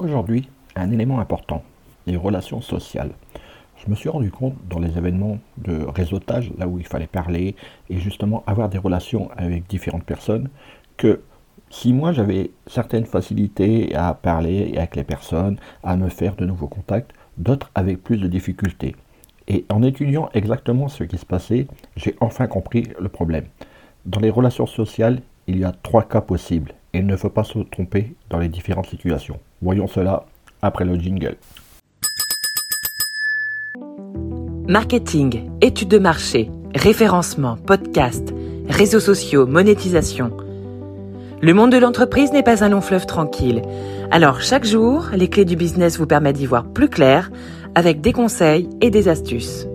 Aujourd'hui, un élément important, les relations sociales. Je me suis rendu compte dans les événements de réseautage, là où il fallait parler et justement avoir des relations avec différentes personnes, que si moi j'avais certaines facilités à parler avec les personnes, à me faire de nouveaux contacts, d'autres avaient plus de difficultés. Et en étudiant exactement ce qui se passait, j'ai enfin compris le problème. Dans les relations sociales, il y a trois cas possibles il ne faut pas se tromper dans les différentes situations. Voyons cela après le jingle. Marketing, études de marché, référencement, podcast, réseaux sociaux, monétisation. Le monde de l'entreprise n'est pas un long fleuve tranquille. Alors chaque jour, les clés du business vous permettent d'y voir plus clair avec des conseils et des astuces.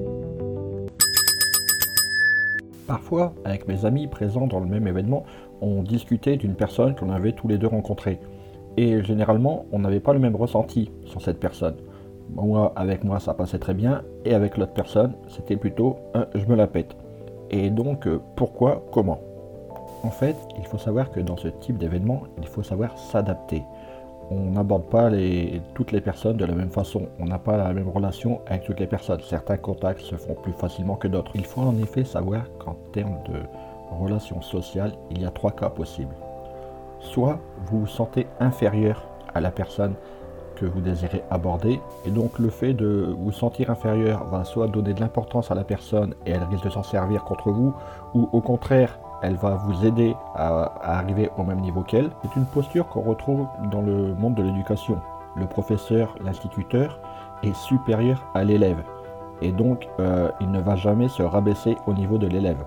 Parfois, avec mes amis présents dans le même événement, on discutait d'une personne qu'on avait tous les deux rencontrée. Et généralement, on n'avait pas le même ressenti sur cette personne. Moi, avec moi, ça passait très bien, et avec l'autre personne, c'était plutôt un je me la pète. Et donc, euh, pourquoi, comment? En fait, il faut savoir que dans ce type d'événement, il faut savoir s'adapter on n'aborde pas toutes les personnes de la même façon. On n'a pas la même relation avec toutes les personnes. Certains contacts se font plus facilement que d'autres. Il faut en effet savoir qu'en termes de relations sociales, il y a trois cas possibles. Soit vous vous sentez inférieur à la personne que vous désirez aborder, et donc le fait de vous sentir inférieur va soit donner de l'importance à la personne et elle risque de s'en servir contre vous, ou au contraire, elle va vous aider à, arriver au même niveau qu'elle. C'est une posture qu'on retrouve dans le monde de l'éducation. Le professeur, l'instituteur est supérieur à l'élève et donc euh, il ne va jamais se rabaisser au niveau de l'élève.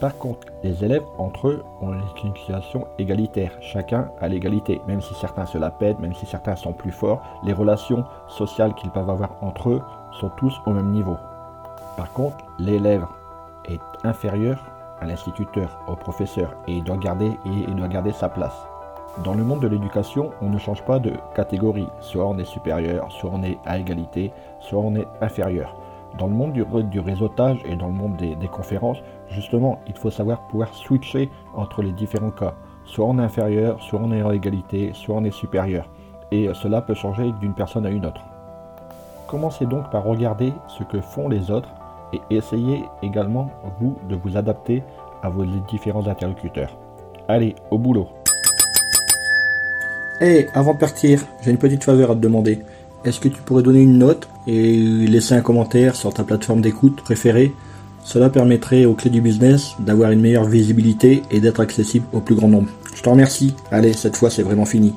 Par contre, les élèves entre eux ont une situation égalitaire, chacun à l'égalité, même si certains se la pètent, même si certains sont plus forts, les relations sociales qu'ils peuvent avoir entre eux sont tous au même niveau. Par contre, l'élève est inférieur à l'instituteur, au professeur, et il doit garder, et doit garder sa place. Dans le monde de l'éducation, on ne change pas de catégorie. Soit on est supérieur, soit on est à égalité, soit on est inférieur. Dans le monde du, du réseautage et dans le monde des, des, conférences, justement, il faut savoir pouvoir switcher entre les différents cas. Soit on est inférieur, soit on est à égalité, soit on est supérieur. Et cela peut changer d'une personne à une autre. Commencez donc par regarder ce que font les autres et essayez également, vous, de vous adapter à vos différents interlocuteurs. Allez, au boulot Hé, avant de partir, j'ai une petite faveur à te demander. Est-ce que tu pourrais donner une note et laisser un commentaire sur ta plateforme d'écoute préférée? Cela permettrait aux clés du business d'avoir une meilleure visibilité et d'être accessible au plus grand nombre. Je te remercie. Allez, cette fois c'est vraiment fini.